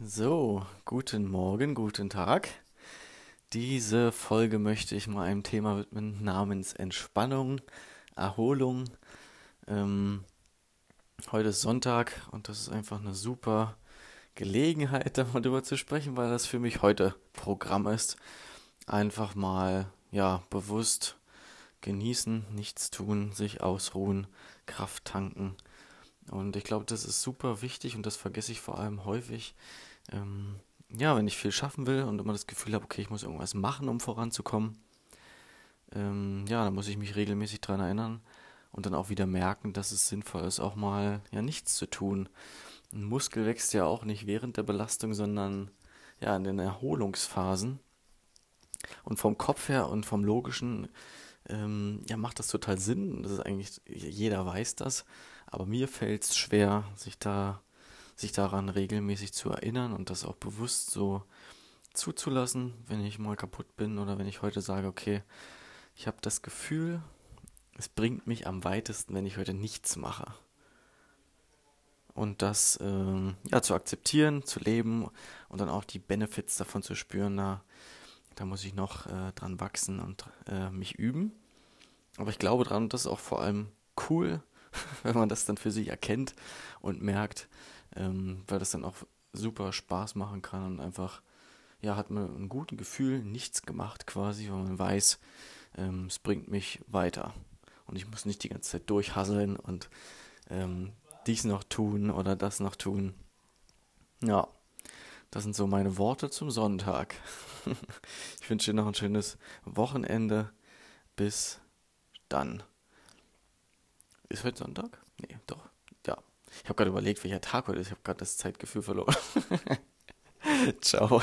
So, guten Morgen, guten Tag. Diese Folge möchte ich mal einem Thema widmen namens Entspannung, Erholung. Ähm, heute ist Sonntag und das ist einfach eine super Gelegenheit, darüber zu sprechen, weil das für mich heute Programm ist. Einfach mal, ja, bewusst genießen, nichts tun, sich ausruhen, Kraft tanken. Und ich glaube, das ist super wichtig und das vergesse ich vor allem häufig. Ähm, ja, wenn ich viel schaffen will und immer das Gefühl habe, okay, ich muss irgendwas machen, um voranzukommen, ähm, ja, dann muss ich mich regelmäßig daran erinnern und dann auch wieder merken, dass es sinnvoll ist, auch mal ja nichts zu tun. Ein Muskel wächst ja auch nicht während der Belastung, sondern ja in den Erholungsphasen. Und vom Kopf her und vom Logischen ähm, ja, macht das total Sinn. Das ist eigentlich, jeder weiß das, aber mir fällt es schwer, sich da, sich daran regelmäßig zu erinnern und das auch bewusst so zuzulassen, wenn ich mal kaputt bin oder wenn ich heute sage, okay, ich habe das Gefühl, es bringt mich am weitesten, wenn ich heute nichts mache. Und das ähm, ja, zu akzeptieren, zu leben und dann auch die Benefits davon zu spüren, da da muss ich noch äh, dran wachsen und äh, mich üben. Aber ich glaube dran, das ist auch vor allem cool, wenn man das dann für sich erkennt und merkt, ähm, weil das dann auch super Spaß machen kann und einfach, ja, hat man ein gutes Gefühl, nichts gemacht quasi, weil man weiß, ähm, es bringt mich weiter. Und ich muss nicht die ganze Zeit durchhasseln und ähm, dies noch tun oder das noch tun. Ja, das sind so meine Worte zum Sonntag. ich wünsche dir noch ein schönes Wochenende. Bis dann. Ist heute Sonntag? Nee, doch. Ja. Ich habe gerade überlegt, welcher Tag heute ist. Ich habe gerade das Zeitgefühl verloren. Ciao.